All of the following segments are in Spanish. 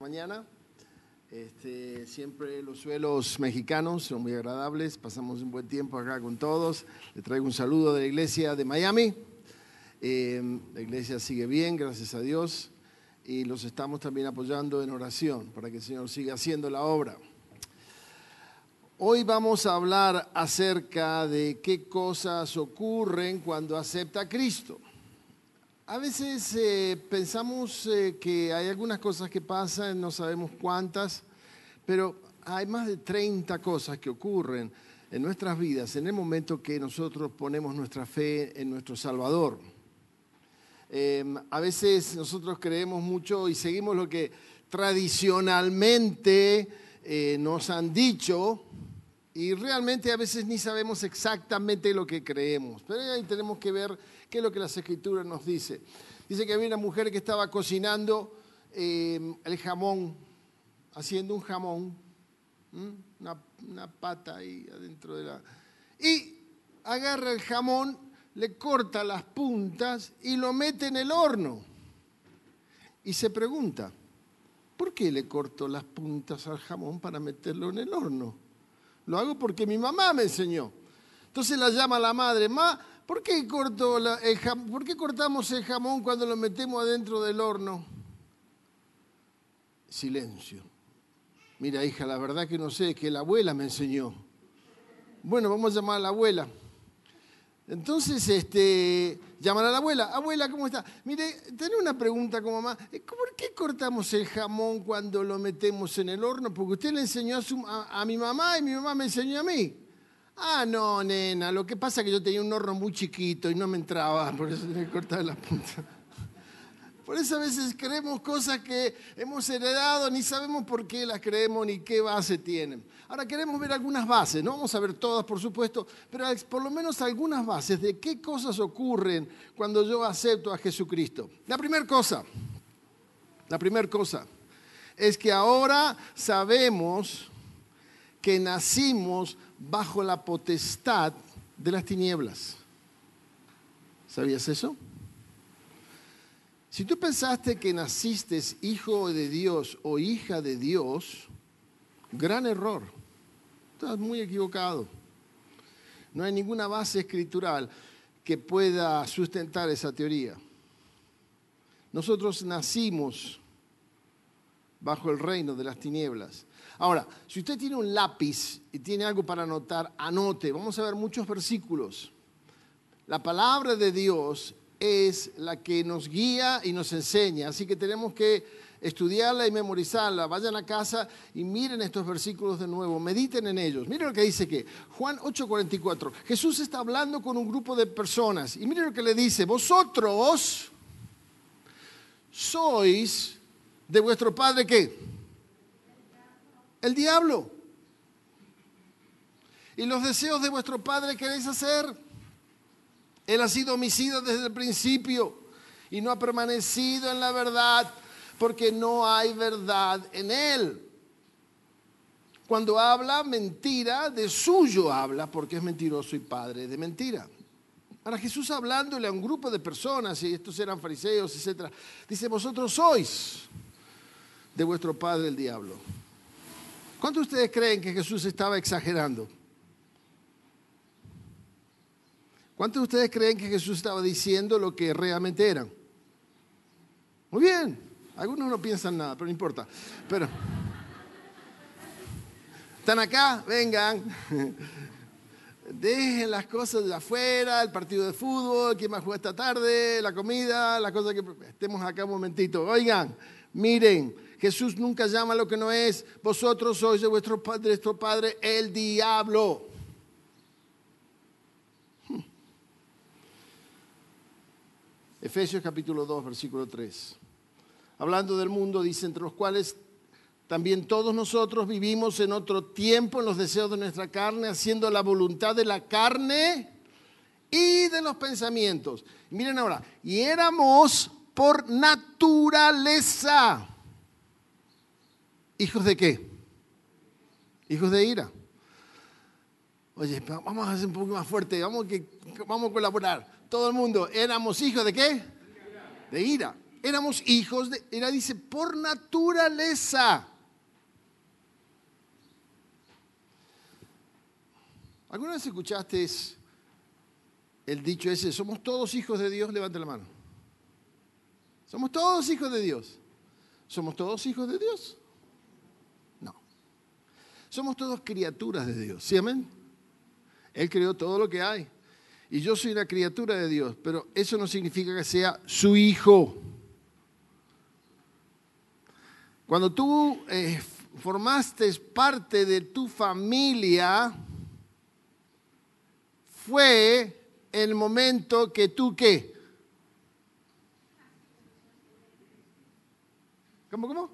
mañana. Este, siempre los suelos mexicanos son muy agradables, pasamos un buen tiempo acá con todos. Le traigo un saludo de la iglesia de Miami. Eh, la iglesia sigue bien, gracias a Dios, y los estamos también apoyando en oración para que el Señor siga haciendo la obra. Hoy vamos a hablar acerca de qué cosas ocurren cuando acepta a Cristo. A veces eh, pensamos eh, que hay algunas cosas que pasan, no sabemos cuántas, pero hay más de 30 cosas que ocurren en nuestras vidas en el momento que nosotros ponemos nuestra fe en nuestro Salvador. Em, a veces nosotros creemos mucho y seguimos lo que tradicionalmente eh, nos han dicho y realmente a veces ni sabemos exactamente lo que creemos, pero ahí tenemos que ver ¿Qué es lo que las escrituras nos dice? Dice que había una mujer que estaba cocinando eh, el jamón, haciendo un jamón, una, una, pata ahí adentro de la... Y agarra el jamón, le corta las puntas y lo mete en el horno. Y se pregunta, ¿por qué le corto las puntas al jamón para meterlo en el horno? Lo hago porque mi mamá me enseñó. Entonces la llama la madre, ma, ¿Por qué, ¿Por qué cortamos el jamón cuando lo metemos adentro del horno? Silencio. Mira, hija, la verdad que no sé, que la abuela me enseñó. Bueno, vamos a llamar a la abuela. Entonces, este, llaman a la abuela. Abuela, ¿cómo está? Mire, tengo una pregunta como mamá. Eh, ¿Por qué cortamos el jamón cuando lo metemos en el horno? Porque usted le enseñó a, a mi mamá y mi mamá me enseñó a mí. Ah, no, nena, lo que pasa es que yo tenía un horno muy chiquito y no me entraba, por eso tenía que cortar la punta. Por eso a veces creemos cosas que hemos heredado, ni sabemos por qué las creemos ni qué base tienen. Ahora queremos ver algunas bases, no vamos a ver todas, por supuesto, pero por lo menos algunas bases de qué cosas ocurren cuando yo acepto a Jesucristo. La primera cosa, la primera cosa, es que ahora sabemos que nacimos bajo la potestad de las tinieblas. ¿Sabías eso? Si tú pensaste que naciste hijo de Dios o hija de Dios, gran error. Estás muy equivocado. No hay ninguna base escritural que pueda sustentar esa teoría. Nosotros nacimos bajo el reino de las tinieblas. Ahora, si usted tiene un lápiz y tiene algo para anotar, anote. Vamos a ver muchos versículos. La palabra de Dios es la que nos guía y nos enseña, así que tenemos que estudiarla y memorizarla. Vayan a casa y miren estos versículos de nuevo, mediten en ellos. Miren lo que dice que Juan 8:44, Jesús está hablando con un grupo de personas y miren lo que le dice, vosotros sois de vuestro Padre qué? El diablo. Y los deseos de vuestro padre queréis hacer. Él ha sido homicida desde el principio y no ha permanecido en la verdad porque no hay verdad en él. Cuando habla mentira, de suyo habla porque es mentiroso y padre de mentira. Ahora Jesús hablándole a un grupo de personas, y estos eran fariseos, etc., dice, vosotros sois de vuestro padre el diablo ¿Cuántos de ustedes creen que Jesús estaba exagerando? ¿Cuántos de ustedes creen que Jesús estaba diciendo lo que realmente eran? Muy bien, algunos no piensan nada, pero no importa. Pero, ¿están acá? Vengan. Dejen las cosas de afuera, el partido de fútbol, quién más juega esta tarde, la comida, las cosas que... Estemos acá un momentito. Oigan, miren, Jesús nunca llama lo que no es. Vosotros sois de vuestro padre, vuestro padre, el diablo. Efesios capítulo 2, versículo 3. Hablando del mundo, dice, entre los cuales también todos nosotros vivimos en otro tiempo en los deseos de nuestra carne, haciendo la voluntad de la carne y de los pensamientos. miren ahora, y éramos por naturaleza ¿Hijos de qué? Hijos de ira. Oye, vamos a hacer un poco más fuerte, vamos, que, vamos a colaborar. Todo el mundo, ¿éramos hijos de qué? De ira. Éramos hijos de, era dice, por naturaleza. ¿Alguna vez escuchaste el dicho ese, somos todos hijos de Dios? Levante la mano. Somos todos hijos de Dios. ¿Somos todos hijos de Dios? No. Somos todos criaturas de Dios. ¿Sí, amén? Él creó todo lo que hay. Y yo soy una criatura de Dios, pero eso no significa que sea su hijo. Cuando tú eh, formaste parte de tu familia, fue el momento que tú qué? ¿Cómo, cómo?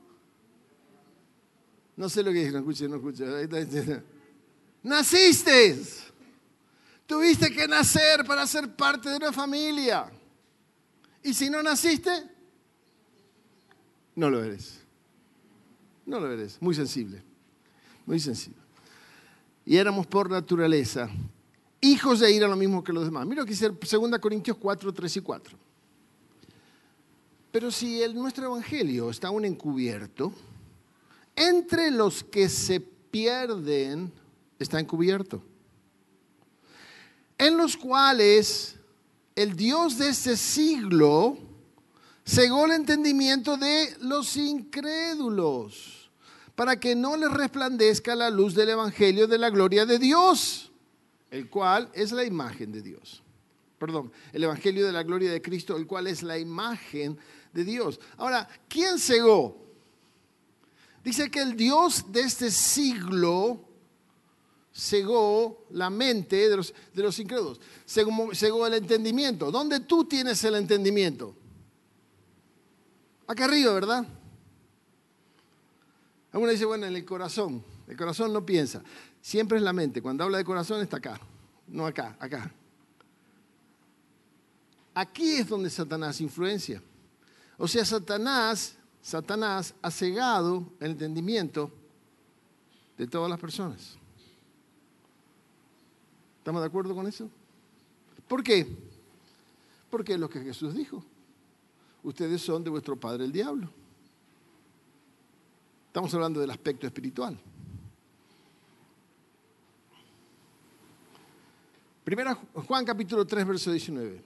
No sé lo que dije, no escuché, no escuché. Naciste. Tuviste que nacer para ser parte de una familia. Y si no naciste, no lo eres. No lo eres. Muy sensible. Muy sensible. Y éramos por naturaleza hijos de ira lo mismo que los demás. Mira lo que dice 2 Corintios 4, 3 y 4. Pero si el, nuestro evangelio está aún encubierto, entre los que se pierden está encubierto, en los cuales el Dios de este siglo cegó el entendimiento de los incrédulos, para que no les resplandezca la luz del evangelio de la gloria de Dios el cual es la imagen de Dios. Perdón, el Evangelio de la Gloria de Cristo, el cual es la imagen de Dios. Ahora, ¿quién cegó? Dice que el Dios de este siglo cegó la mente de los, incrédulos, cegó, el entendimiento. ¿Dónde tú tienes el entendimiento? Acá arriba, ¿verdad? Alguna dice, bueno, en el corazón. El corazón no piensa. Siempre es la mente. Cuando habla de corazón está acá, no acá, acá. Aquí es donde Satanás influencia. O sea, Satanás, Satanás ha cegado el entendimiento de todas las personas. ¿Estamos de acuerdo con eso? ¿Por qué? Porque es lo que Jesús dijo. Ustedes son de vuestro padre el diablo. Estamos hablando del aspecto espiritual. Primera Juan capítulo 3, verso 19.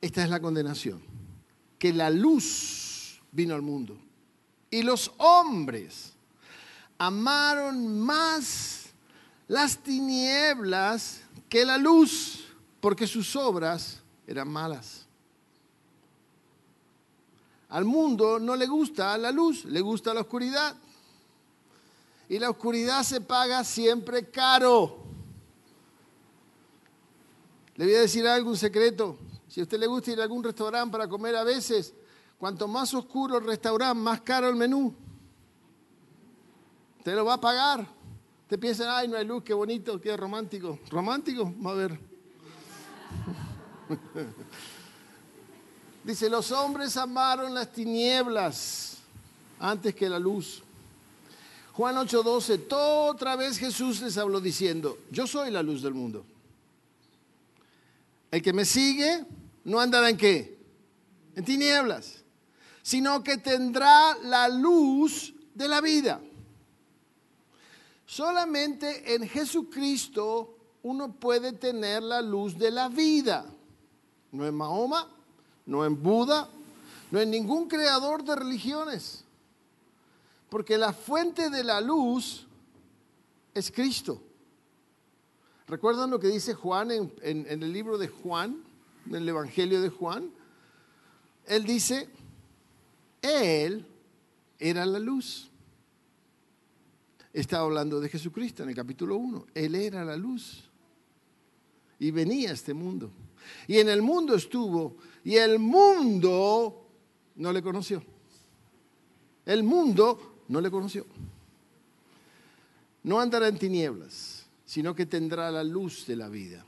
Esta es la condenación. Que la luz vino al mundo. Y los hombres amaron más las tinieblas que la luz, porque sus obras eran malas. Al mundo no le gusta la luz, le gusta la oscuridad. Y la oscuridad se paga siempre caro. Le voy a decir algo, un secreto. Si a usted le gusta ir a algún restaurante para comer a veces, cuanto más oscuro el restaurante, más caro el menú. Usted lo va a pagar. Usted piensa, ay, no hay luz, qué bonito, qué romántico. ¿Romántico? Va a ver. Dice, los hombres amaron las tinieblas antes que la luz. Juan 8:12, otra vez Jesús les habló diciendo, yo soy la luz del mundo. El que me sigue no andará en qué? En tinieblas, sino que tendrá la luz de la vida. Solamente en Jesucristo uno puede tener la luz de la vida. No en Mahoma, no en Buda, no en ningún creador de religiones. Porque la fuente de la luz es Cristo. ¿Recuerdan lo que dice Juan en, el libro de Juan, en el Evangelio de Juan? Él dice, Él era la luz. Estaba hablando de Jesucristo en el capítulo 1. Él era la luz. Y venía a este mundo. Y en el mundo estuvo. Y el mundo no le conoció. El mundo no le conoció. No andará en tinieblas sino que tendrá la luz de la vida.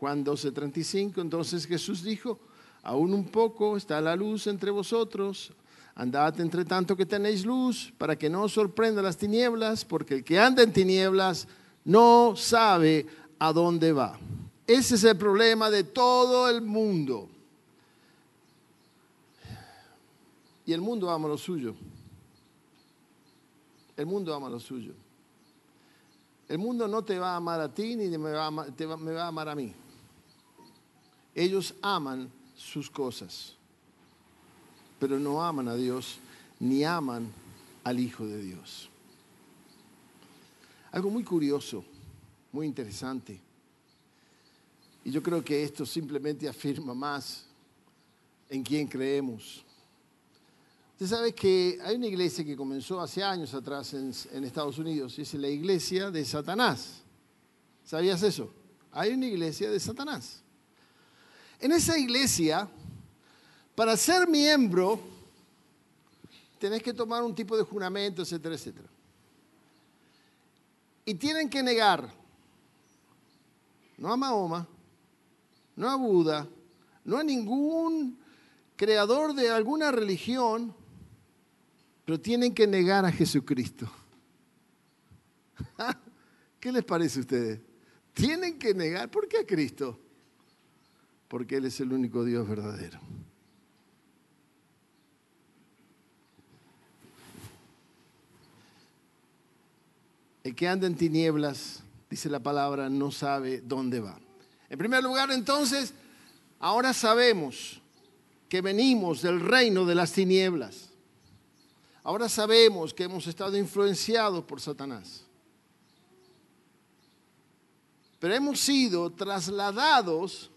Juan 12:35, entonces Jesús dijo, aún un poco está la luz entre vosotros, andad entre tanto que tenéis luz, para que no os sorprenda las tinieblas, porque el que anda en tinieblas no sabe a dónde va. Ese es el problema de todo el mundo. Y el mundo ama lo suyo. El mundo ama lo suyo. El mundo no te va a amar a ti ni me va a amar, me va a, amar a mí. Ellos aman sus cosas, pero no aman a Dios ni aman al Hijo de Dios. Algo muy curioso, muy interesante. Y yo creo que esto simplemente afirma más en quién creemos. Usted sabe que hay una iglesia que comenzó hace años atrás en, Estados Unidos, y es la iglesia de Satanás. ¿Sabías eso? Hay una iglesia de Satanás. En esa iglesia, para ser miembro, tenés que tomar un tipo de juramento, etcétera, etcétera. Y tienen que negar, no a Mahoma, no a Buda, no a ningún creador de alguna religión, pero tienen que negar a Jesucristo. ¿Qué les parece a ustedes? Tienen que negar, ¿por qué a Cristo? Porque Él es el único Dios verdadero. El que anda en tinieblas, dice la palabra, no sabe dónde va. En primer lugar, entonces, ahora sabemos que venimos del reino de las tinieblas. Ahora sabemos que hemos estado influenciados por Satanás. Pero hemos sido trasladados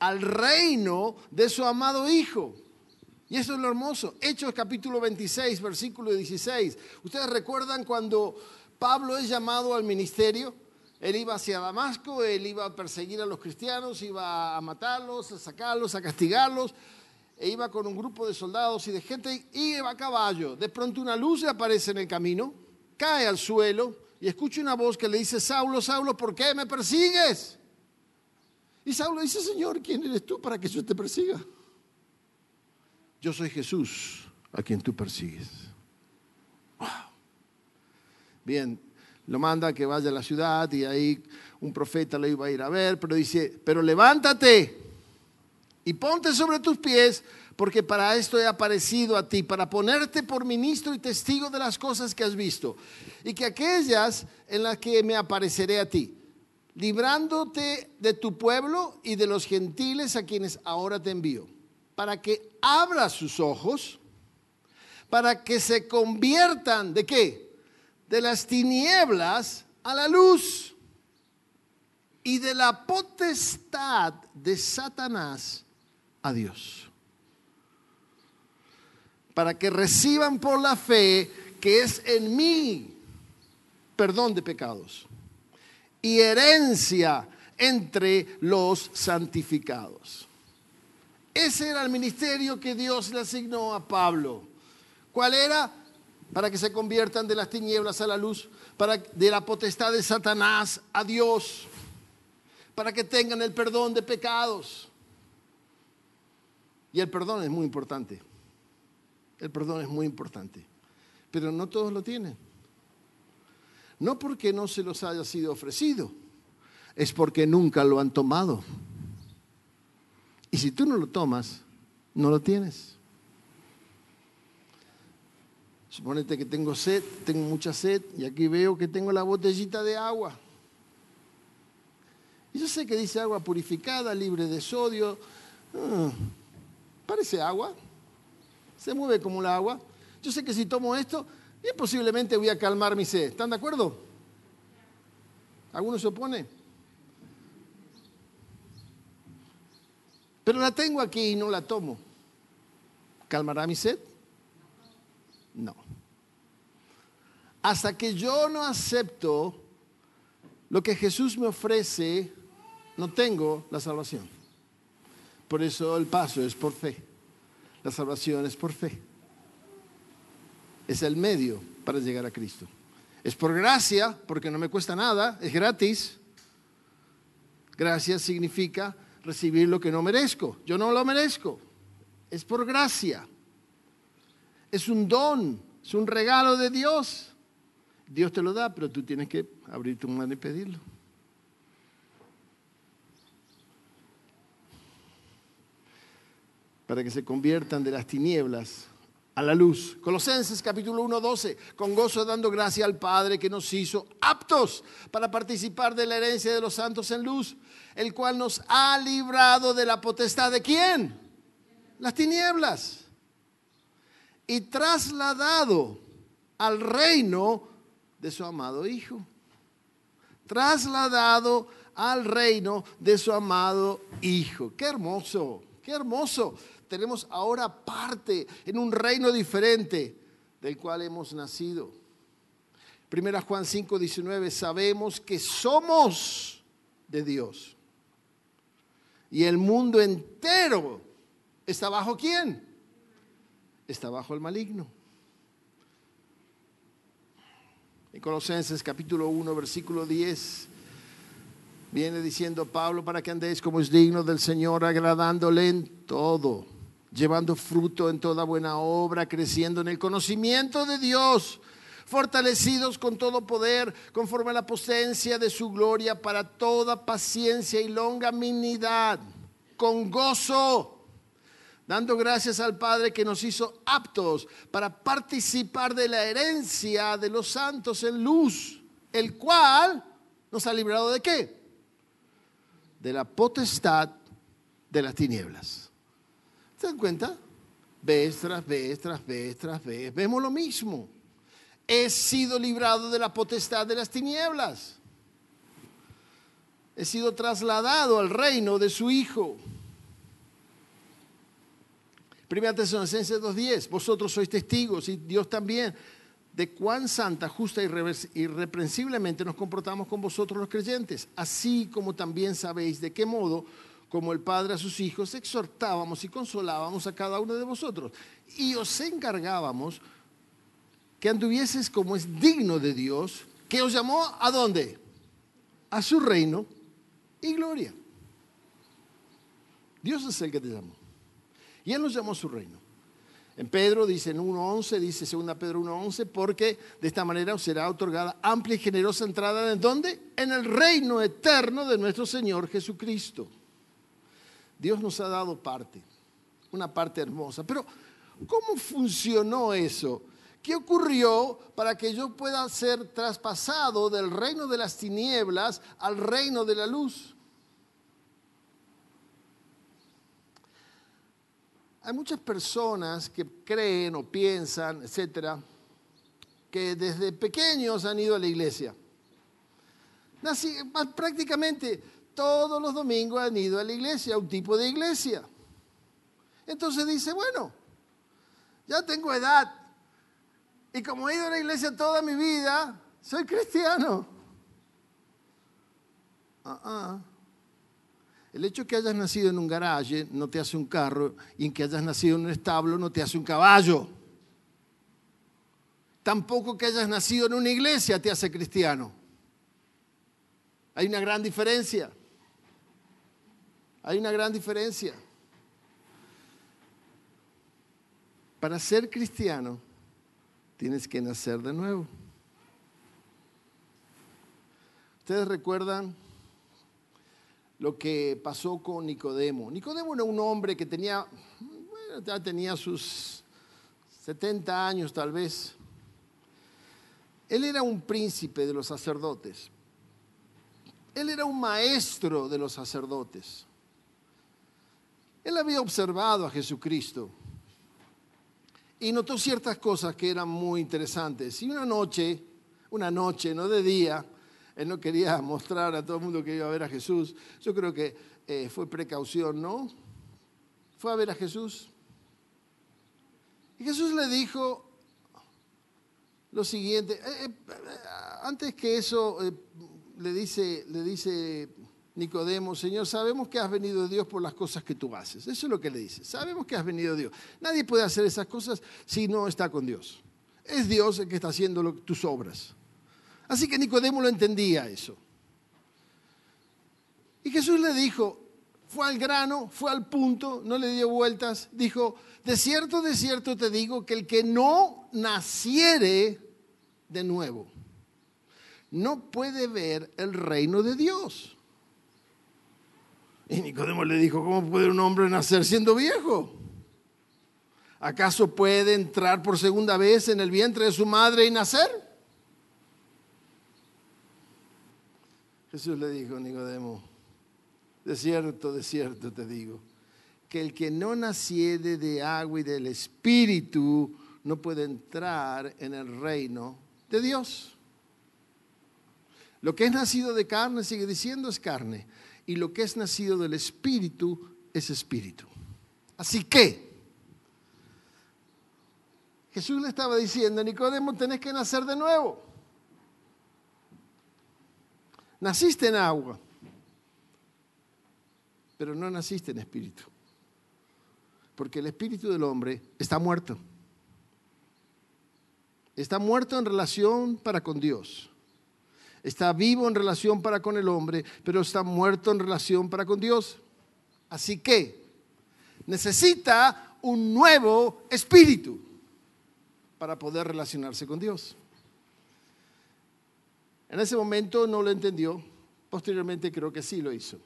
al reino de su amado Hijo. Y eso es lo hermoso. Hechos capítulo 26, versículo 16. ¿Ustedes recuerdan cuando Pablo es llamado al ministerio? Él iba hacia Damasco, él iba a perseguir a los cristianos, iba a matarlos, a sacarlos, a castigarlos e iba con un grupo de soldados y de gente y iba a caballo. De pronto una luz le aparece en el camino, cae al suelo y escucha una voz que le dice, Saulo, Saulo, ¿por qué me persigues? Y Saulo dice, Señor, ¿quién eres tú para que yo te persiga? Yo soy Jesús a quien tú persigues. Bien, lo manda que vaya a la ciudad y ahí un profeta lo iba a ir a ver, pero dice, pero levántate y ponte sobre tus pies, porque para esto he aparecido a ti, para ponerte por ministro y testigo de las cosas que has visto, y que aquellas en las que me apareceré a ti, librándote de tu pueblo y de los gentiles a quienes ahora te envío, para que abras sus ojos, para que se conviertan de qué? De las tinieblas a la luz y de la potestad de Satanás a Dios. Para que reciban por la fe que es en mí perdón de pecados y herencia entre los santificados. Ese era el ministerio que Dios le asignó a Pablo. ¿Cuál era? Para que se conviertan de las tinieblas a la luz, para de la potestad de Satanás a Dios, para que tengan el perdón de pecados. Y el perdón es muy importante. El perdón es muy importante. Pero no todos lo tienen. No porque no se los haya sido ofrecido, es porque nunca lo han tomado. Y si tú no lo tomas, no lo tienes. Suponete que tengo sed, tengo mucha sed, y aquí veo que tengo la botellita de agua. Y yo sé que dice agua purificada, libre de sodio. Ah, Parece agua. Se mueve como el agua. Yo sé que si tomo esto, bien posiblemente voy a calmar mi sed. ¿Están de acuerdo? ¿Alguno se opone? Pero la tengo aquí y no la tomo. ¿Calmará mi sed? No. Hasta que yo no acepto lo que Jesús me ofrece, no tengo la salvación. Por eso el paso es por fe. La salvación es por fe. Es el medio para llegar a Cristo. Es por gracia, porque no me cuesta nada, es gratis. Gracia significa recibir lo que no merezco. Yo no lo merezco. Es por gracia. Es un don, es un regalo de Dios. Dios te lo da, pero tú tienes que abrir tu mano y pedirlo. para que se conviertan de las tinieblas a la luz. Colosenses capítulo 1, 12. Con gozo dando gracia al Padre que nos hizo aptos para participar de la herencia de los santos en luz, el cual nos ha librado de la potestad de quién? Las tinieblas. Y trasladado al reino de su amado Hijo. Trasladado al reino de su amado Hijo. Qué hermoso, qué hermoso tenemos ahora parte en un reino diferente del cual hemos nacido. Primera Juan 5, 19, sabemos que somos de Dios. Y el mundo entero está bajo quién? Está bajo el maligno. En Colosenses capítulo 1, versículo 10, viene diciendo Pablo para que andéis como es digno del Señor, agradándole en todo llevando fruto en toda buena obra, creciendo en el conocimiento de Dios, fortalecidos con todo poder, conforme a la potencia de su gloria, para toda paciencia y longanimidad, con gozo, dando gracias al Padre que nos hizo aptos para participar de la herencia de los santos en luz, el cual nos ha librado de qué? De la potestad de las tinieblas. ¿Se dan cuenta? Vez tras vez, tras vez, tras vez. Vemos lo mismo. He sido librado de la potestad de las tinieblas. He sido trasladado al reino de su Hijo. Primera Tesalonicenses 2.10. Vosotros sois testigos y Dios también de cuán santa, justa y irreprensiblemente nos comportamos con vosotros los creyentes, así como también sabéis de qué modo como el Padre a sus hijos, exhortábamos y consolábamos a cada uno de vosotros. Y os encargábamos que anduvieses como es digno de Dios, que os llamó a dónde? A su reino y gloria. Dios es el que te llamó. Y Él nos llamó a su reino. En Pedro dice en 1.11, dice 2 Pedro 1.11, porque de esta manera os será otorgada amplia y generosa entrada en dónde? En el reino eterno de nuestro Señor Jesucristo. Dios nos ha dado parte, una parte hermosa. Pero, ¿cómo funcionó eso? ¿Qué ocurrió para que yo pueda ser traspasado del reino de las tinieblas al reino de la luz? Hay muchas personas que creen o piensan, etcétera, que desde pequeños han ido a la iglesia. prácticamente todos los domingos han ido a la iglesia, a un tipo de iglesia. Entonces dice, bueno, ya tengo edad y como he ido a la iglesia toda mi vida, soy cristiano. Ah. El hecho que hayas nacido en un garaje no te hace un carro y en que hayas nacido en un establo no te hace un caballo. Tampoco que hayas nacido en una iglesia te hace cristiano. Hay una gran diferencia. Hay una gran diferencia. Para ser cristiano tienes que nacer de nuevo. Ustedes recuerdan lo que pasó con Nicodemo. Nicodemo era un hombre que tenía, bueno, ya tenía sus 70 años tal vez. Él era un príncipe de los sacerdotes. Él era un maestro de los sacerdotes. Él había observado a Jesucristo y notó ciertas cosas que eran muy interesantes. Y una noche, una noche, no de día, él no quería mostrar a todo el mundo que iba a ver a Jesús. Yo creo que eh, fue precaución, ¿no? Fue a ver a Jesús. Y Jesús le dijo lo siguiente. Eh, eh, antes que eso, le dice, le dice Nicodemo, Señor, sabemos que has venido de Dios por las cosas que tú haces. Eso es lo que le dice. Sabemos que has venido de Dios. Nadie puede hacer esas cosas si no está con Dios. Es Dios el que está haciendo tus obras. Así que Nicodemo lo entendía eso. Y Jesús le dijo, fue al grano, fue al punto, no le dio vueltas. Dijo, de cierto, de cierto te digo que el que no naciere de nuevo, no puede ver el reino de Dios. Y Nicodemo le dijo, ¿cómo puede un hombre nacer siendo viejo? ¿Acaso puede entrar por segunda vez en el vientre de su madre y nacer? Jesús le dijo a Nicodemo, de cierto, de cierto te digo, que el que no naciere de agua y del Espíritu no puede entrar en el reino de Dios. Lo que es nacido de carne, sigue diciendo, es carne. Y lo que es nacido del Espíritu es Espíritu. Así que, Jesús le estaba diciendo, Nicodemo, tenés que nacer de nuevo. Naciste en agua, pero no naciste en espíritu. Porque el espíritu del hombre está muerto. Está muerto en relación para con Dios. Está vivo en relación para con el hombre, pero está muerto en relación para con Dios. Así que necesita un nuevo espíritu para poder relacionarse con Dios. En ese momento no lo entendió, posteriormente creo que sí lo hizo.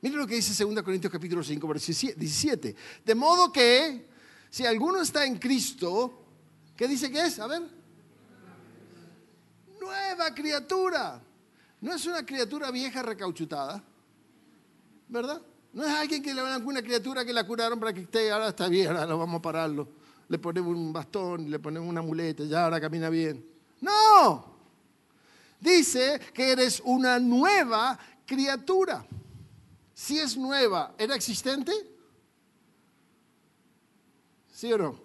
Mire lo que dice 2 Corintios capítulo 5, versículo 17. De modo que si alguno está en Cristo, ¿qué dice que es? A ver. Nueva criatura. No es una criatura vieja recauchutada, ¿verdad? No es alguien que le van una criatura que la curaron para que esté, ahora está bien, ahora lo vamos a pararlo. Le ponemos un bastón, le ponemos una muleta, ya ahora camina bien. No. Dice que eres una nueva criatura. Si es nueva, ¿era existente? ¿Sí o no?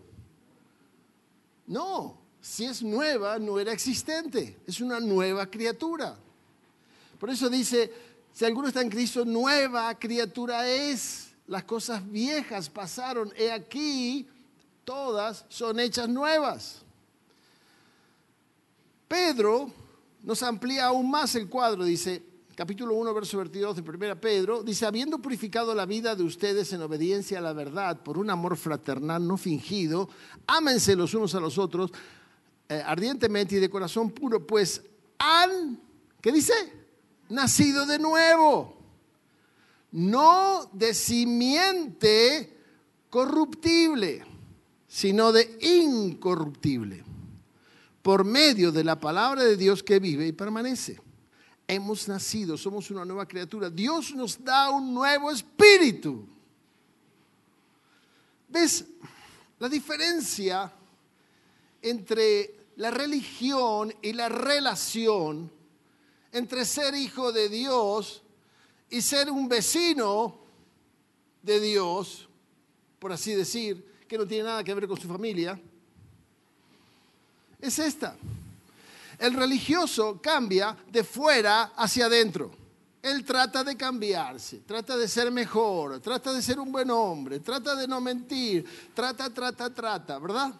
No, si es nueva, no era existente. Es una nueva criatura. Por eso dice, si alguno está en Cristo, nueva criatura es. Las cosas viejas pasaron. He aquí, todas son hechas nuevas. Pedro nos amplía aún más el cuadro. Dice, capítulo 1, verso 22 de 1 Pedro, dice, habiendo purificado la vida de ustedes en obediencia a la verdad por un amor fraternal no fingido, ámense los unos a los otros eh, ardientemente y de corazón puro, pues han, ¿qué dice? nacido de nuevo, no de simiente corruptible, sino de incorruptible, por medio de la palabra de Dios que vive y permanece. Hemos nacido, somos una nueva criatura. Dios nos da un nuevo espíritu. ¿Ves la diferencia entre la religión y la relación? entre ser hijo de Dios y ser un vecino de Dios, por así decir, que no tiene nada que ver con su familia, es esta. El religioso cambia de fuera hacia adentro. Él trata de cambiarse, trata de ser mejor, trata de ser un buen hombre, trata de no mentir, trata, trata, trata, ¿verdad?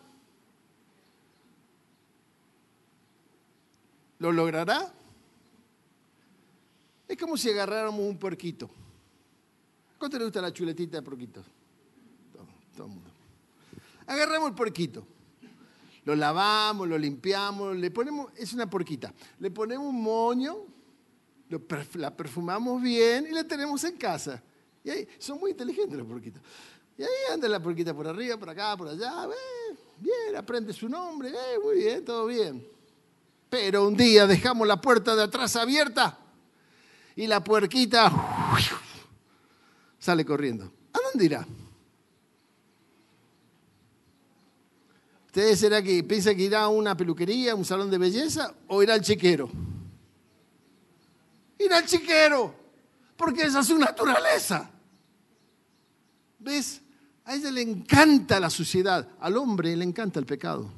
¿Lo logrará? Es como si agarráramos un puerquito. ¿Cuánto le gusta la chuletita de porquito? Todo, el mundo. Agarramos el puerquito. Lo lavamos, lo limpiamos, le ponemos, es una porquita. Le ponemos un moño, la perfumamos bien y la tenemos en casa. Y ahí, son muy inteligentes los porquitos. Y ahí anda la porquita por arriba, por acá, por allá. bien, aprende su nombre, muy bien, todo bien. Pero un día dejamos la puerta de atrás abierta y la puerquita sale corriendo. ¿A dónde irá? ¿Ustedes será que piensa que irá a una peluquería, a un salón de belleza o irá al chiquero? Irá al chiquero, porque esa es su naturaleza. ¿Ves? A ella le encanta la suciedad, al hombre le encanta el pecado,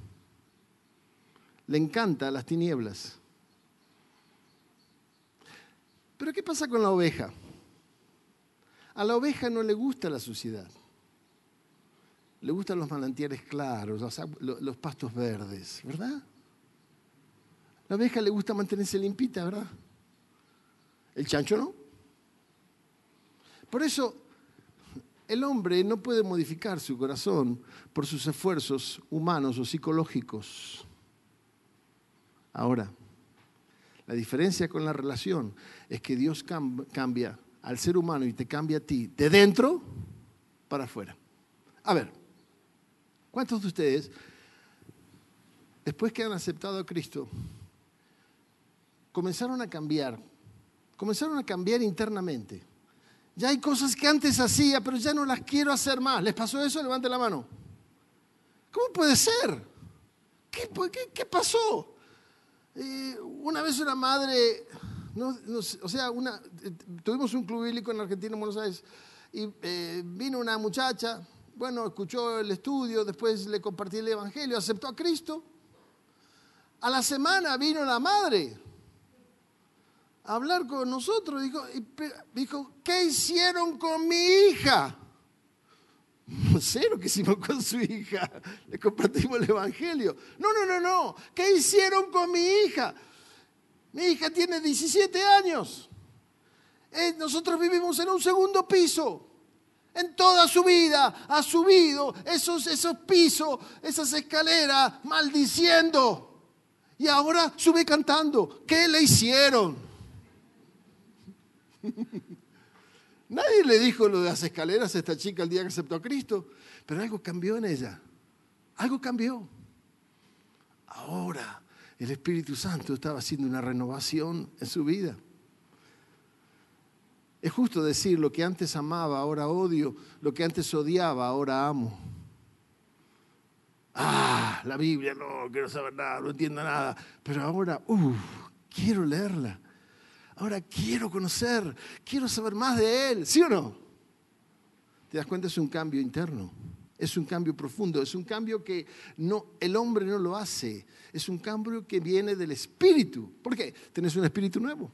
le encanta las tinieblas. Pero ¿qué pasa con la oveja? A la oveja no le gusta la suciedad. Le gustan los manantiales claros, los, pastos verdes, ¿verdad? La oveja le gusta mantenerse limpita, ¿verdad? El chancho no. Por eso el hombre no puede modificar su corazón por sus esfuerzos humanos o psicológicos. Ahora, la diferencia con la relación es que Dios cambia al ser humano y te cambia a ti de dentro para afuera. A ver, ¿Cuántos de ustedes, después que han aceptado a Cristo, comenzaron a cambiar? Comenzaron a cambiar internamente. Ya hay cosas que antes hacía, pero ya no las quiero hacer más. ¿Les pasó eso? Levante la mano. ¿Cómo puede ser? ¿Qué, pasó? Eh, una vez una madre, o sea, una, tuvimos un club bíblico en Argentina, en Buenos Aires, y eh, vino una muchacha, bueno, escuchó el estudio, después le compartí el Evangelio, aceptó a Cristo. A la semana vino la madre a hablar con nosotros. Dijo, dijo, ¿qué hicieron con mi hija? No sé lo que hicimos con su hija. Le compartimos el Evangelio. No, no, no, no. ¿Qué hicieron con mi hija? Mi hija tiene 17 años. Eh, nosotros vivimos en un segundo piso. En toda su vida ha subido esos, esos pisos, esas escaleras, maldiciendo. Y ahora sube cantando. ¿Qué le hicieron? Nadie le dijo lo de las escaleras a esta chica el día que aceptó a Cristo, pero algo cambió en ella. Algo cambió. Ahora el Espíritu Santo estaba haciendo una renovación en su vida. Es justo decir lo que antes amaba, ahora odio, lo que antes odiaba, ahora amo. Ah, la Biblia, no, quiero saber nada, no entiendo nada, pero ahora, uff, quiero leerla. Ahora quiero conocer, quiero saber más de Él, ¿sí o no? ¿Te das cuenta? Es un cambio interno, es un cambio profundo, es un cambio que no, el hombre no lo hace, es un cambio que viene del Espíritu. ¿Por qué? Tienes un Espíritu nuevo.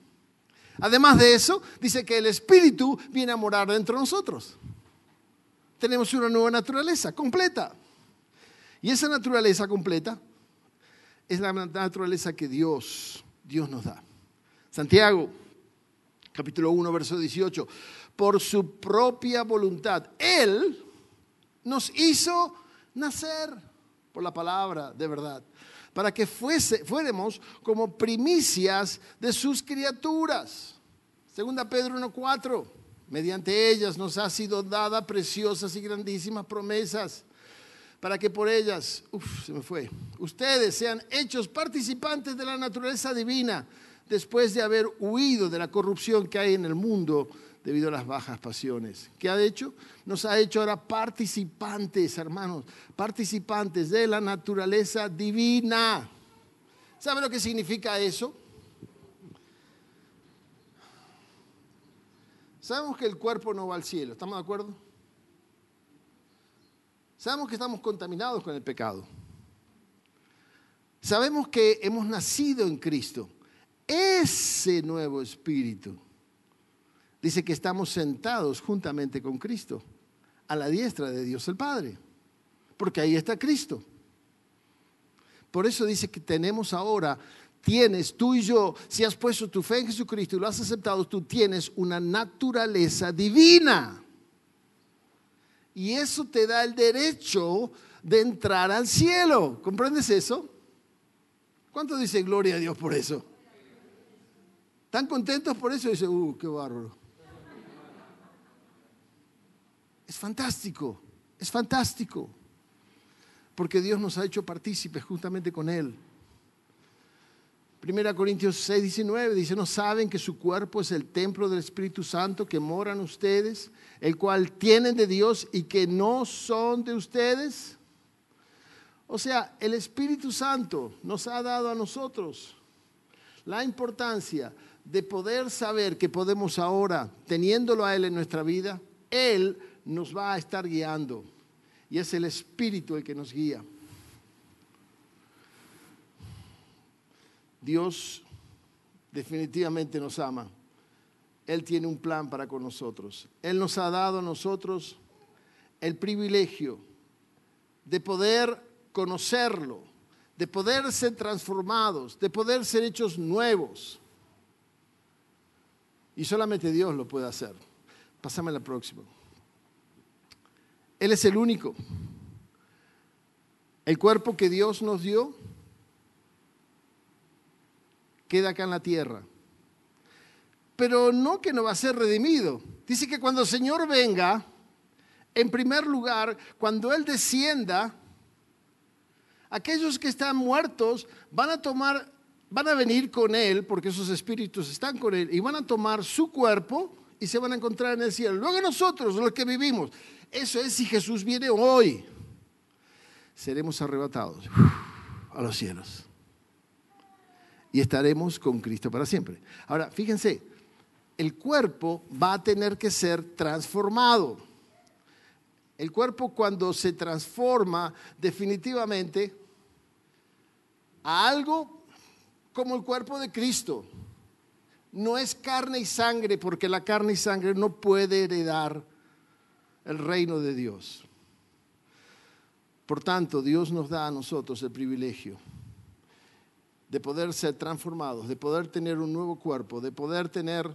Además de eso, dice que el Espíritu viene a morar dentro de nosotros. Tenemos una nueva naturaleza completa. Y esa naturaleza completa es la naturaleza que Dios, Dios nos da. Santiago, capítulo 1, verso 18. Por su propia voluntad, Él nos hizo nacer por la palabra de verdad, para que fuese, fuéramos como primicias de sus criaturas. Segunda Pedro 1.4, mediante ellas nos ha sido dada preciosas y grandísimas promesas, para que por ellas, uff, se me fue, ustedes sean hechos participantes de la naturaleza divina después de haber huido de la corrupción que hay en el mundo debido a las bajas pasiones. ¿Qué ha hecho? Nos ha hecho ahora participantes, hermanos, participantes de la naturaleza divina. ¿Sabe lo que significa eso? Sabemos que el cuerpo no va al cielo, ¿estamos de acuerdo? Sabemos que estamos contaminados con el pecado. Sabemos que hemos nacido en Cristo ese nuevo espíritu. Dice que estamos sentados juntamente con Cristo, a la diestra de Dios el Padre, porque ahí está Cristo. Por eso dice que tenemos ahora, tienes tú y yo, si has puesto tu fe en Jesucristo y lo has aceptado, tú tienes una naturaleza divina. Y eso te da el derecho de entrar al cielo. ¿Comprendes eso? ¿Cuánto dice gloria a Dios por eso? ¿Están contentos por eso? dice, uh, qué bárbaro. Es fantástico, es fantástico. Porque Dios nos ha hecho partícipes justamente con Él. Primera Corintios 6, 19 dice, ¿no saben que su cuerpo es el templo del Espíritu Santo que moran ustedes, el cual tienen de Dios y que no son de ustedes? O sea, el Espíritu Santo nos ha dado a nosotros la importancia de poder saber que podemos ahora, teniéndolo a Él en nuestra vida, Él nos va a estar guiando. Y es el Espíritu el que nos guía. Dios definitivamente nos ama. Él tiene un plan para con nosotros. Él nos ha dado a nosotros el privilegio de poder conocerlo, de poder ser transformados, de poder ser hechos nuevos. Y solamente Dios lo puede hacer. Pásame la próxima. Él es el único. El cuerpo que Dios nos dio queda acá en la tierra. Pero no que no va a ser redimido. Dice que cuando el Señor venga, en primer lugar, cuando Él descienda, Aquellos que están muertos van a tomar, van a venir con Él, porque esos espíritus están con Él, y van a tomar su cuerpo y se van a encontrar en el cielo. Luego nosotros, los que vivimos, eso es si Jesús viene hoy, seremos arrebatados a los cielos. Y estaremos con Cristo para siempre. Ahora, fíjense, el cuerpo va a tener que ser transformado. El cuerpo cuando se transforma definitivamente a algo como el cuerpo de Cristo, no es carne y sangre, porque la carne y sangre no puede heredar el reino de Dios. Por tanto, Dios nos da a nosotros el privilegio de poder ser transformados, de poder tener un nuevo cuerpo, de poder tener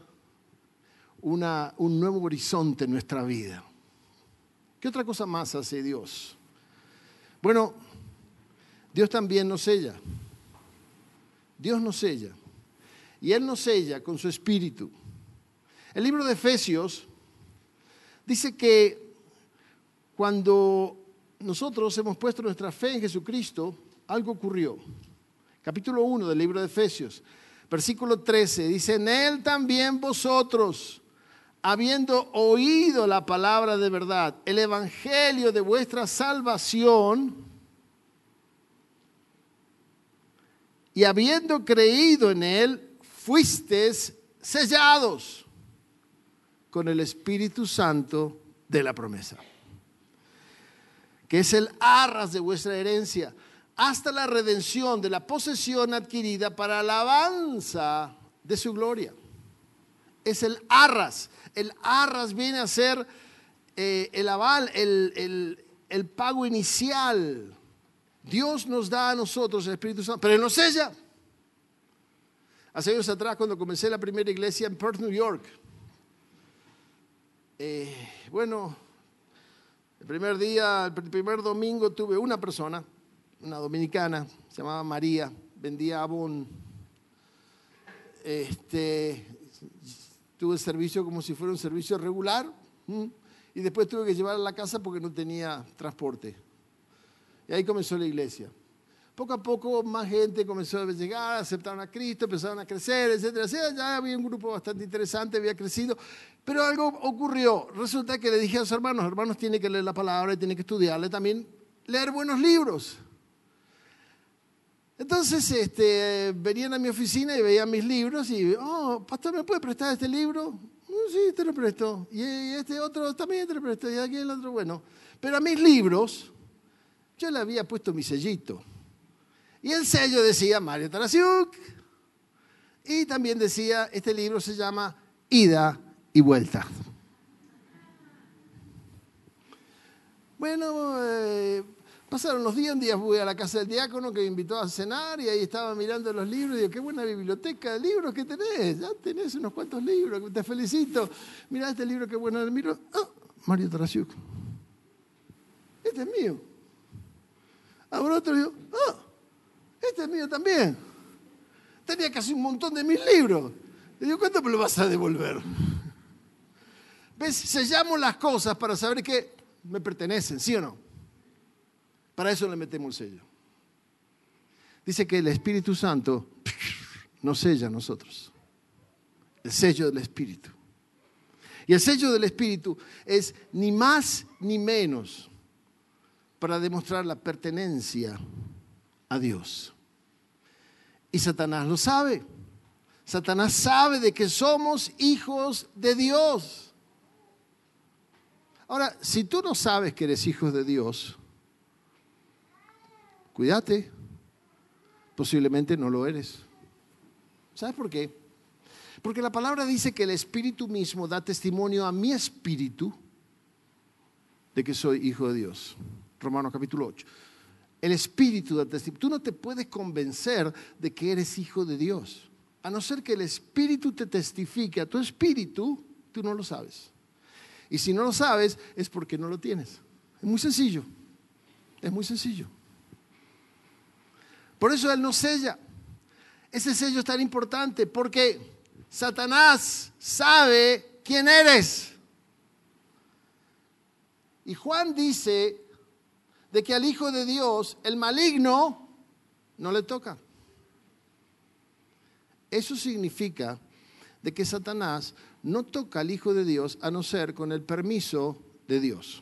una, un nuevo horizonte en nuestra vida. ¿Qué otra cosa más hace Dios? Bueno, Dios también nos sella. Dios nos sella. Y Él nos sella con su espíritu. El libro de Efesios dice que cuando nosotros hemos puesto nuestra fe en Jesucristo, algo ocurrió. Capítulo 1 del libro de Efesios, versículo 13, dice, en Él también vosotros, habiendo oído la palabra de verdad, el evangelio de vuestra salvación, y habiendo creído en Él, fuisteis sellados con el Espíritu Santo de la promesa, que es el arras de vuestra herencia, hasta la redención de la posesión adquirida para alabanza de su gloria. Es el arras. El arras viene a ser eh, el aval, el, el pago inicial. Dios nos da a nosotros el Espíritu Santo, pero Él nos sella. Hace años atrás, cuando comencé la primera iglesia en Perth, New York, eh, bueno, el primer día, el primer domingo tuve una persona, una dominicana, se llamaba María, vendía abón. Este, tuve servicio como si fuera un servicio regular y después tuve que llevarla a la casa porque no tenía transporte. Y ahí comenzó la iglesia. Poco a poco más gente comenzó a llegar, aceptaron a Cristo, empezaron a crecer, etcétera, Ya había un grupo bastante interesante, había crecido. Pero algo ocurrió. Resulta que le dije a los hermanos, hermanos tienen que leer la palabra y tienen que estudiarle también, leer buenos libros. Entonces este, venían a mi oficina y veían mis libros y, oh, pastor, ¿me puede prestar este libro? Sí, te lo presto. Y este otro también te lo presto. Y aquí el otro, bueno. Pero a mis libros yo le había puesto mi sellito. Y el sello decía Mario Tarasiuk. Y también decía, este libro se llama Ida y Vuelta. Bueno, eh, pasaron los días, un día fui a la casa del diácono que me invitó a cenar y ahí estaba mirando los libros y digo, qué buena biblioteca de libros que tenés, ya tenés unos cuantos libros, te felicito. Mira este libro, qué bueno, miro, oh, Mario Tarasiuk. Este es mío. Ahora otro digo, oh, este es mío también. Tenía casi un montón de mis libros. Le digo, ¿cuánto me lo vas a devolver? ¿Ves? Sellamos las cosas para saber que me pertenecen, ¿sí o no? Para eso le metemos el sello. Dice que el Espíritu Santo nos sella a nosotros. El sello del Espíritu. Y el sello del Espíritu es ni más ni menos para demostrar la pertenencia a Dios. Y Satanás lo sabe. Satanás sabe de que somos hijos de Dios. Ahora, si tú no sabes que eres hijo de Dios, cuídate, posiblemente no lo eres. ¿Sabes por qué? Porque la palabra dice que el Espíritu mismo da testimonio a mi espíritu de que soy hijo de Dios. Romanos capítulo 8 el Espíritu da testimonio. Tú no te puedes convencer de que eres hijo de Dios. A no ser que el Espíritu te testifique a tu espíritu, tú no lo sabes. Y si no lo sabes, es porque no lo tienes. Es muy sencillo. Es muy sencillo. Por eso Él nos sella. Ese sello es tan importante porque Satanás sabe quién eres. Y Juan dice de que al Hijo de Dios, el maligno, no le toca. Eso significa de que Satanás no toca al Hijo de Dios a no ser con el permiso de Dios.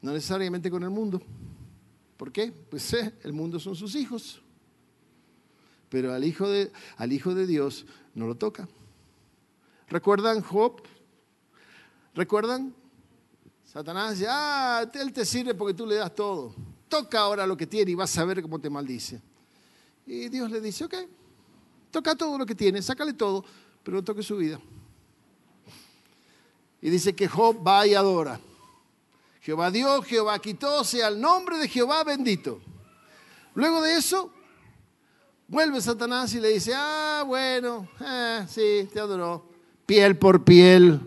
No necesariamente con el mundo. ¿Por qué? Pues eh, el mundo son sus hijos. Pero al hijo, de, al hijo de Dios no lo toca. ¿Recuerdan Job? ¿Recuerdan? Satanás dice, ah, él te sirve porque tú le das todo. Toca ahora lo que tiene y vas a ver cómo te maldice. Y Dios le dice, ok, toca todo lo que tiene, sácale todo, pero no toque su vida. Y dice que Job va y adora. Jehová dio, Jehová quitó, sea el nombre de Jehová bendito. Luego de eso, vuelve Satanás y le dice, ah, bueno, eh, sí, te adoró. Piel por piel.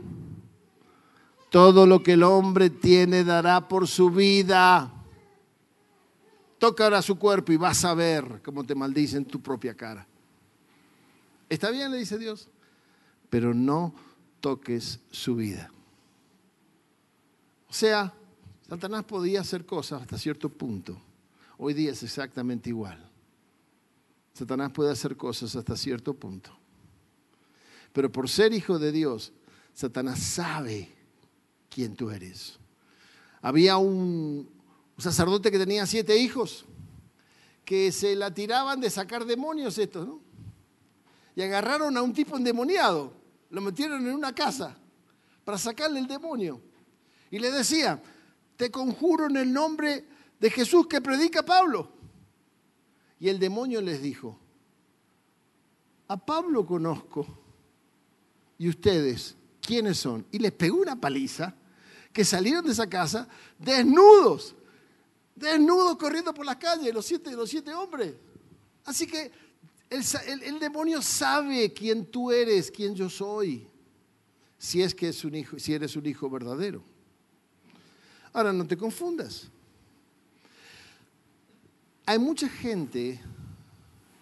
Todo lo que el hombre tiene dará por su vida toca ahora su cuerpo y vas a ver cómo te maldicen tu propia cara. Está bien, le dice Dios, pero no toques su vida. O sea, Satanás podía hacer cosas hasta cierto punto. Hoy día es exactamente igual. Satanás puede hacer cosas hasta cierto punto. Pero por ser hijo de Dios, Satanás sabe quién tú eres. Había un, sacerdote que tenía siete hijos, que se la tiraban de sacar demonios estos, ¿no? Y agarraron a un tipo endemoniado, lo metieron en una casa para sacarle el demonio. Y le decía, te conjuro en el nombre de Jesús que predica Pablo. Y el demonio les dijo, a Pablo conozco. ¿Y ustedes quiénes son? Y les pegó una paliza que salieron de esa casa desnudos desnudos corriendo por las calles, los siete, los siete hombres. Así que el, demonio sabe quién tú eres, quién yo soy, si es que es un hijo, si eres un hijo verdadero. Ahora no te confundas. Hay mucha gente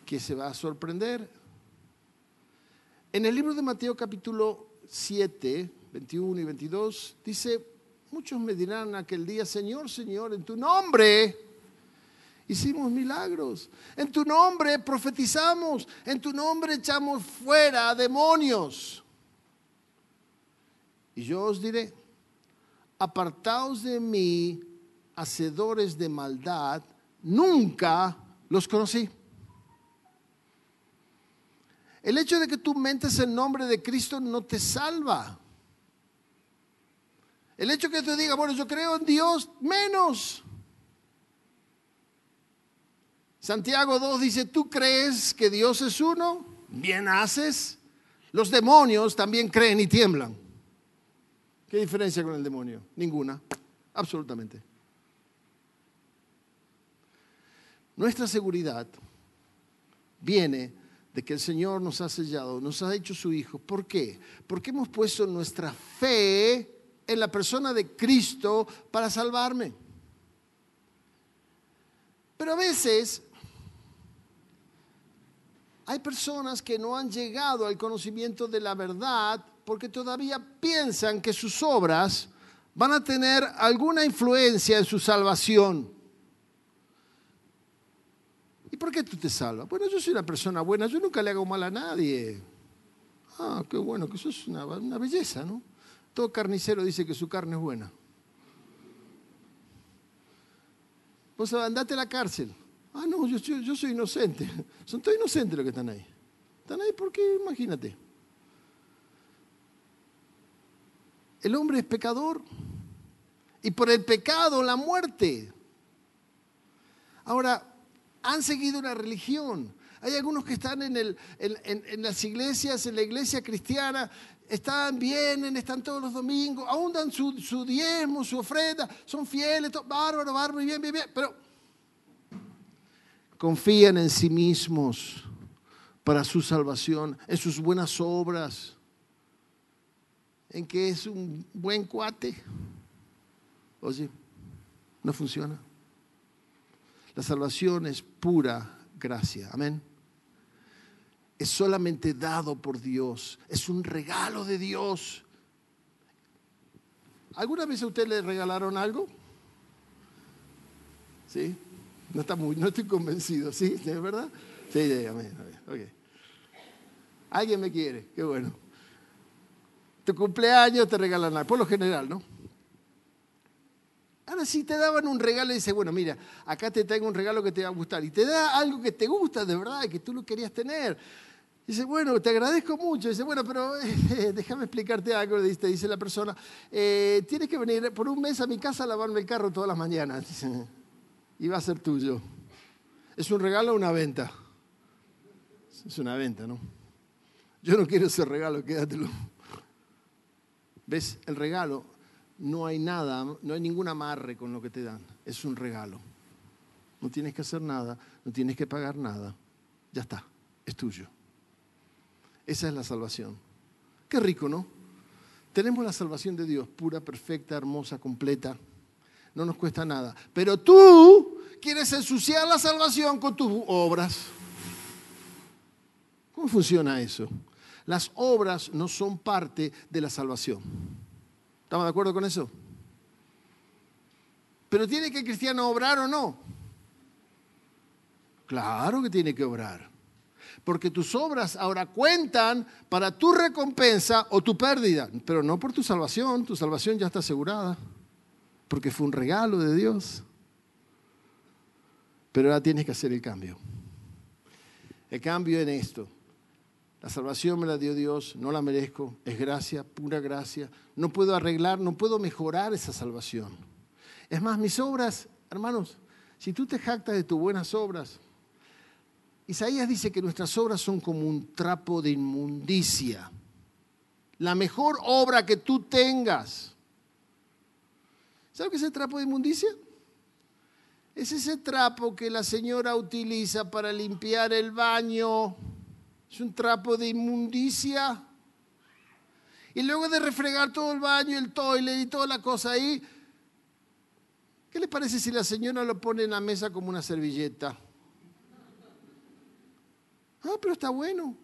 que se va a sorprender. En el libro de Mateo capítulo 7, 21 y 22 dice, Muchos me dirán aquel día, Señor, Señor, en tu nombre hicimos milagros, en tu nombre profetizamos, en tu nombre echamos fuera demonios. Y yo os diré, apartaos de mí, hacedores de maldad, nunca los conocí. El hecho de que tú mentes el nombre de Cristo no te salva. El hecho que te diga, bueno, yo creo en Dios, menos. Santiago 2 dice, ¿tú crees que Dios es uno? Bien haces. Los demonios también creen y tiemblan. ¿Qué diferencia con el demonio? Ninguna, absolutamente. Nuestra seguridad viene de que el Señor nos ha sellado, nos ha hecho su Hijo. ¿Por qué? Porque hemos puesto nuestra fe en la persona de Cristo para salvarme. Pero a veces hay personas que no han llegado al conocimiento de la verdad porque todavía piensan que sus obras van a tener alguna influencia en su salvación. ¿Y por qué tú te salvas? Bueno, yo soy una persona buena, yo nunca le hago mal a nadie. Ah, qué bueno, que eso es una, una belleza, ¿no? Todo carnicero dice que su carne es buena. Pues andate a la cárcel. Ah, no, yo, soy inocente. Son todos inocentes los que están ahí. Están ahí porque, imagínate. El hombre es pecador. Y por el pecado, la muerte. Ahora, han seguido una religión. Hay algunos que están en, las iglesias, en la iglesia cristiana, están, vienen, están todos los domingos, aún dan su, diezmo, su ofrenda, son fieles, bárbaro, bárbaro, bien, bien, bien, pero confían en sí mismos para su salvación, en sus buenas obras, en que es un buen cuate. Oye, no funciona. La salvación es pura gracia. Amén es solamente dado por Dios, es un regalo de Dios. ¿Alguna vez a usted le regalaron algo? ¿Sí? No, está muy, no estoy convencido, ¿sí? ¿Es verdad? Sí, amén, amén. Alguien me quiere, qué bueno. Tu cumpleaños te regalan algo, por lo general, ¿no? Ahora si te daban un regalo y dice, bueno, mira, acá te traigo un regalo que te va a gustar. Y te da algo que te gusta de verdad, que tú lo querías tener. Dice, bueno, te agradezco mucho. Dice, bueno, pero déjame explicarte algo. Dice, dice la persona, eh, tienes que venir por un mes a mi casa a lavarme el carro todas las mañanas. y va a ser tuyo. ¿Es un regalo o una venta? Es una venta, ¿no? Yo no quiero ese regalo, quédatelo. ¿Ves? El regalo, no hay nada, no hay ningún amarre con lo que te dan. Es un regalo. No tienes que hacer nada, no tienes que pagar nada. Ya está, es tuyo. Esa es la salvación. Qué rico, ¿no? Tenemos la salvación de Dios, pura, perfecta, hermosa, completa. No nos cuesta nada. Pero tú quieres ensuciar la salvación con tus obras. ¿Cómo funciona eso? Las obras no son parte de la salvación. ¿Estamos de acuerdo con eso? Pero ¿tiene que el cristiano obrar o no? Claro que tiene que obrar porque tus obras ahora cuentan para tu recompensa o tu pérdida, pero no por tu salvación, tu salvación ya está asegurada, porque fue un regalo de Dios. Pero ahora tienes que hacer el cambio. El cambio en esto. La salvación me la dio Dios, no la merezco, es gracia, pura gracia. No puedo arreglar, no puedo mejorar esa salvación. Es más, mis obras, hermanos, si tú te jactas de tus buenas obras, Isaías dice que nuestras obras son como un trapo de inmundicia. La mejor obra que tú tengas. ¿Sabes qué es el trapo de inmundicia? Es ese trapo que la señora utiliza para limpiar el baño. Es un trapo de inmundicia. Y luego de refregar todo el baño, el toilet y toda la cosa ahí, ¿qué le parece si la señora lo pone en la mesa como una servilleta? Ah, pero está bueno.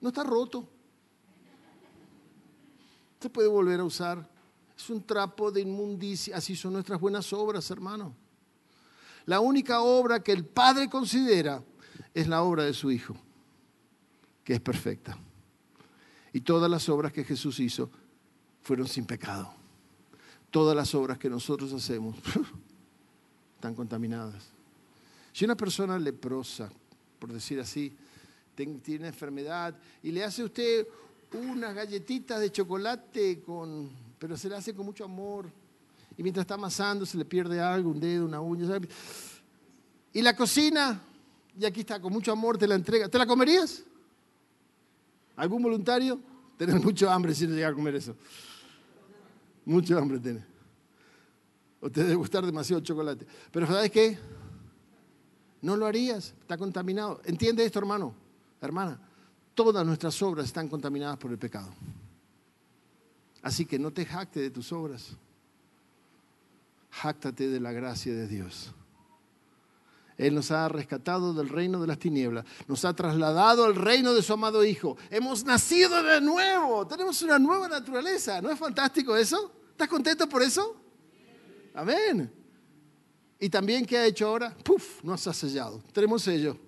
No está roto. Se puede volver a usar. Es un trapo de inmundicia. Así son nuestras buenas obras, hermano. La única obra que el Padre considera es la obra de su Hijo, que es perfecta. Y todas las obras que Jesús hizo fueron sin pecado. Todas las obras que nosotros hacemos están contaminadas. Si una persona leprosa, por decir así, tiene enfermedad y le hace usted unas galletitas de chocolate con, pero se le hace con mucho amor. Y mientras está amasando se le pierde algo, un dedo, una uña. Y la cocina, y aquí está, con mucho amor te la entrega. ¿Te la comerías? ¿Algún voluntario? Tienes mucho hambre si no llega a comer eso. Mucho hambre tiene. O te debe gustar demasiado chocolate. Pero ¿sabes qué? No lo harías, está contaminado. ¿Entiende esto, hermano? Hermana, todas nuestras obras están contaminadas por el pecado. Así que no te jacte de tus obras. Jáctate de la gracia de Dios. Él nos ha rescatado del reino de las tinieblas, nos ha trasladado al reino de su amado Hijo. Hemos nacido de nuevo, tenemos una nueva naturaleza. ¿No es fantástico eso? ¿Estás contento por eso? Amén. Y también, ¿qué ha hecho ahora? ¡Puf! Nos ha sellado. Tenemos sello.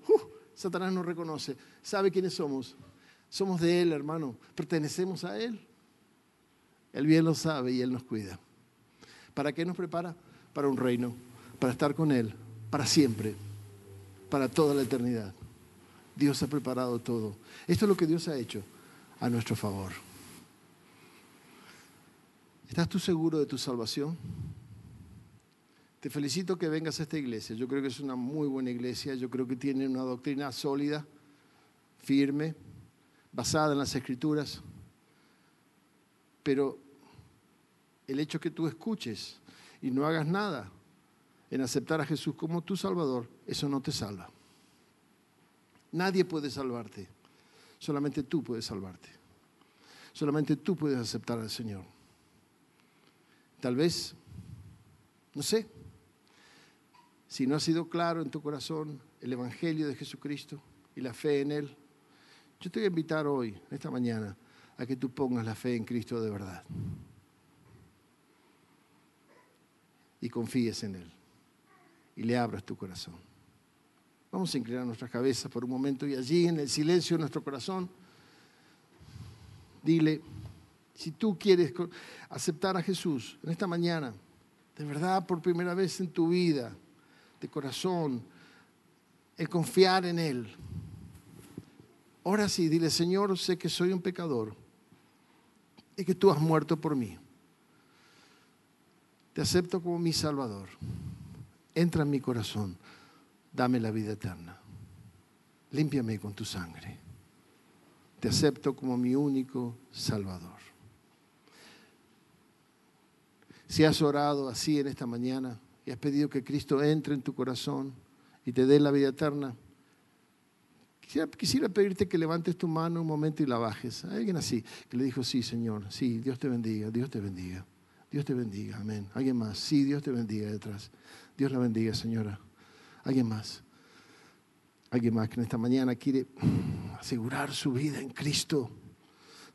Satanás nos reconoce, sabe quiénes somos. Somos de Él, hermano. Pertenecemos a Él. Él bien lo sabe y Él nos cuida. ¿Para qué nos prepara? Para un reino, para estar con Él, para siempre, para toda la eternidad. Dios ha preparado todo. Esto es lo que Dios ha hecho a nuestro favor. ¿Estás tú seguro de tu salvación? Te felicito que vengas a esta iglesia. Yo creo que es una muy buena iglesia. Yo creo que tiene una doctrina sólida, firme, basada en las escrituras. Pero el hecho que tú escuches y no hagas nada en aceptar a Jesús como tu Salvador, eso no te salva. Nadie puede salvarte. Solamente tú puedes salvarte. Solamente tú puedes aceptar al Señor. Tal vez, no sé, si no ha sido claro en tu corazón el Evangelio de Jesucristo y la fe en Él, yo te voy a invitar hoy, esta mañana, a que tú pongas la fe en Cristo de verdad. y confíes en Él y le abras tu corazón. Vamos a inclinar nuestras cabezas por un momento y allí en el silencio de nuestro corazón, dile, si tú quieres aceptar a Jesús en esta mañana, de verdad por primera vez en tu vida, de corazón, el confiar en Él. Ahora sí, dile, Señor, sé que soy un pecador y que tú has muerto por mí. Te acepto como mi Salvador. Entra en mi corazón. Dame la vida eterna. Límpiame con tu sangre. Te acepto como mi único Salvador. Si has orado así en esta mañana y has pedido que Cristo entre en tu corazón y te dé la vida eterna, quisiera, pedirte que levantes tu mano un momento y la bajes. Alguien así que le dijo, sí, Señor, sí, Dios te bendiga, Dios te bendiga. Dios te bendiga, amén. Alguien más, sí, Dios te bendiga detrás. Dios la bendiga, señora. Alguien más. Alguien más que en esta mañana quiere asegurar su vida en Cristo.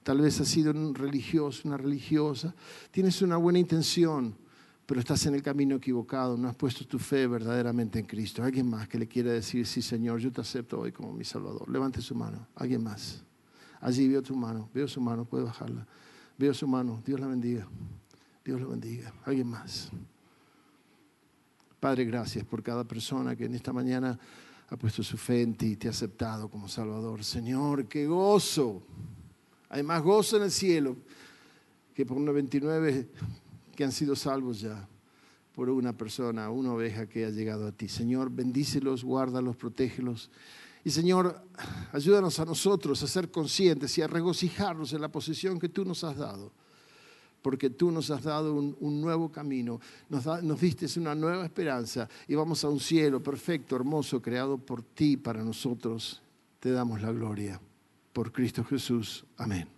Tal vez has sido un religioso, una religiosa. Tienes una buena intención, pero estás en el camino equivocado. No has puesto tu fe verdaderamente en Cristo. Alguien más que le quiera decir, sí, Señor, yo te acepto hoy como mi Salvador. Levante su mano. Alguien más. Allí veo tu mano. Veo su mano. Puede bajarla. Veo su mano. Dios la bendiga. Dios lo bendiga. ¿Alguien más? Padre, gracias por cada persona que en esta mañana ha puesto su fe en ti y te ha aceptado como Salvador. Señor, qué gozo. Hay más gozo en el cielo que por 99 que han sido salvos ya, por una persona, una oveja que ha llegado a ti. Señor, bendícelos, guárdalos, protégelos. Y Señor, ayúdanos a nosotros a ser conscientes y a regocijarnos en la posición que tú nos has dado porque tú nos has dado un, nuevo camino, nos, nos diste una nueva esperanza y vamos a un cielo perfecto, hermoso, creado por ti para nosotros. Te damos la gloria. Por Cristo Jesús. Amén.